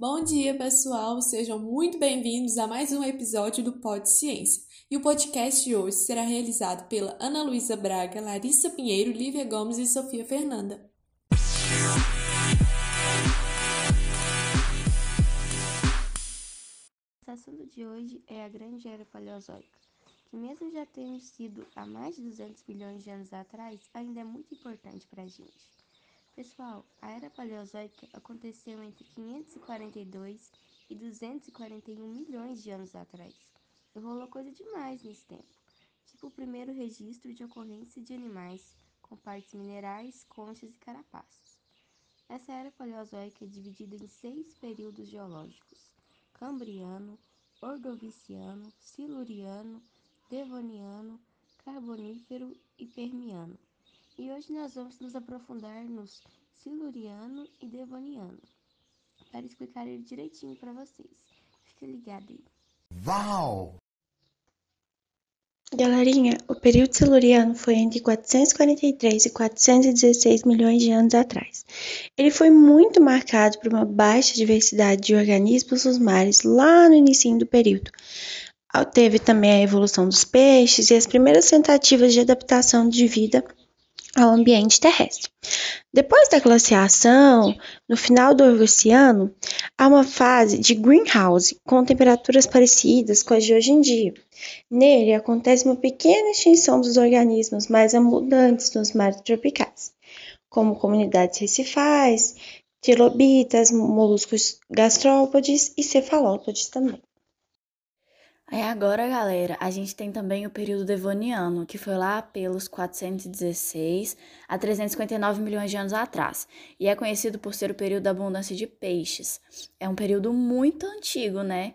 Bom dia, pessoal! Sejam muito bem-vindos a mais um episódio do Pod Ciência. E o podcast de hoje será realizado pela Ana Luísa Braga, Larissa Pinheiro, Lívia Gomes e Sofia Fernanda. O assunto de hoje é a Grande Era Paleozoica, que mesmo já tendo sido há mais de 200 bilhões de anos atrás, ainda é muito importante para a gente. Pessoal, a Era Paleozoica aconteceu entre 542 e 241 milhões de anos atrás. E rolou coisa demais nesse tempo, tipo o primeiro registro de ocorrência de animais com partes minerais, conchas e carapaças. Essa Era Paleozoica é dividida em seis períodos geológicos: Cambriano, Ordoviciano, Siluriano, Devoniano, Carbonífero e Permiano. E hoje nós vamos nos aprofundar nos Siluriano e Devoniano para explicar ele direitinho para vocês. Fica ligado aí. Uau! Galerinha, o período siluriano foi entre 443 e 416 milhões de anos atrás. Ele foi muito marcado por uma baixa diversidade de organismos nos mares lá no início do período. Teve também a evolução dos peixes e as primeiras tentativas de adaptação de vida ao ambiente terrestre. Depois da glaciação, no final do Orviciano, há uma fase de greenhouse com temperaturas parecidas com as de hoje em dia. Nele acontece uma pequena extinção dos organismos mais abundantes nos mares tropicais, como comunidades recifais, trilobitas, moluscos gastrópodes e cefalópodes também. Aí agora, galera, a gente tem também o período devoniano, que foi lá pelos 416 a 359 milhões de anos atrás, e é conhecido por ser o período da abundância de peixes. É um período muito antigo, né?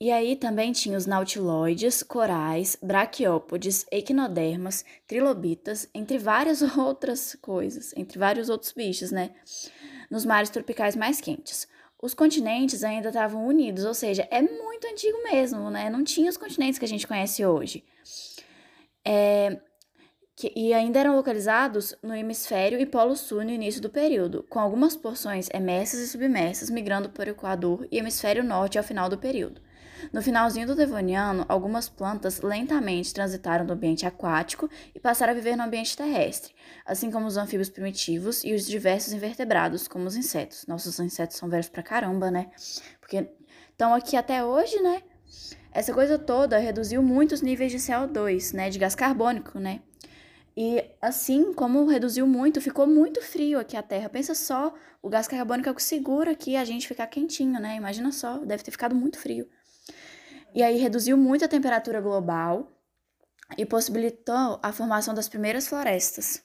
E aí também tinha os nautiloides, corais, braquiópodes, equinodermas, trilobitas, entre várias outras coisas, entre vários outros bichos, né? Nos mares tropicais mais quentes os continentes ainda estavam unidos, ou seja, é muito antigo mesmo, né? Não tinha os continentes que a gente conhece hoje. É, que, e ainda eram localizados no hemisfério e polo sul no início do período, com algumas porções emersas e submersas migrando para o Equador e hemisfério norte ao final do período. No finalzinho do Devoniano, algumas plantas lentamente transitaram do ambiente aquático e passaram a viver no ambiente terrestre, assim como os anfíbios primitivos e os diversos invertebrados, como os insetos. Nossos insetos são velhos pra caramba, né? Porque estão aqui até hoje, né? Essa coisa toda reduziu muito os níveis de CO2, né? De gás carbônico, né? E assim como reduziu muito, ficou muito frio aqui a Terra. Pensa só, o gás carbônico é o que segura aqui a gente ficar quentinho, né? Imagina só, deve ter ficado muito frio. E aí reduziu muito a temperatura global e possibilitou a formação das primeiras florestas.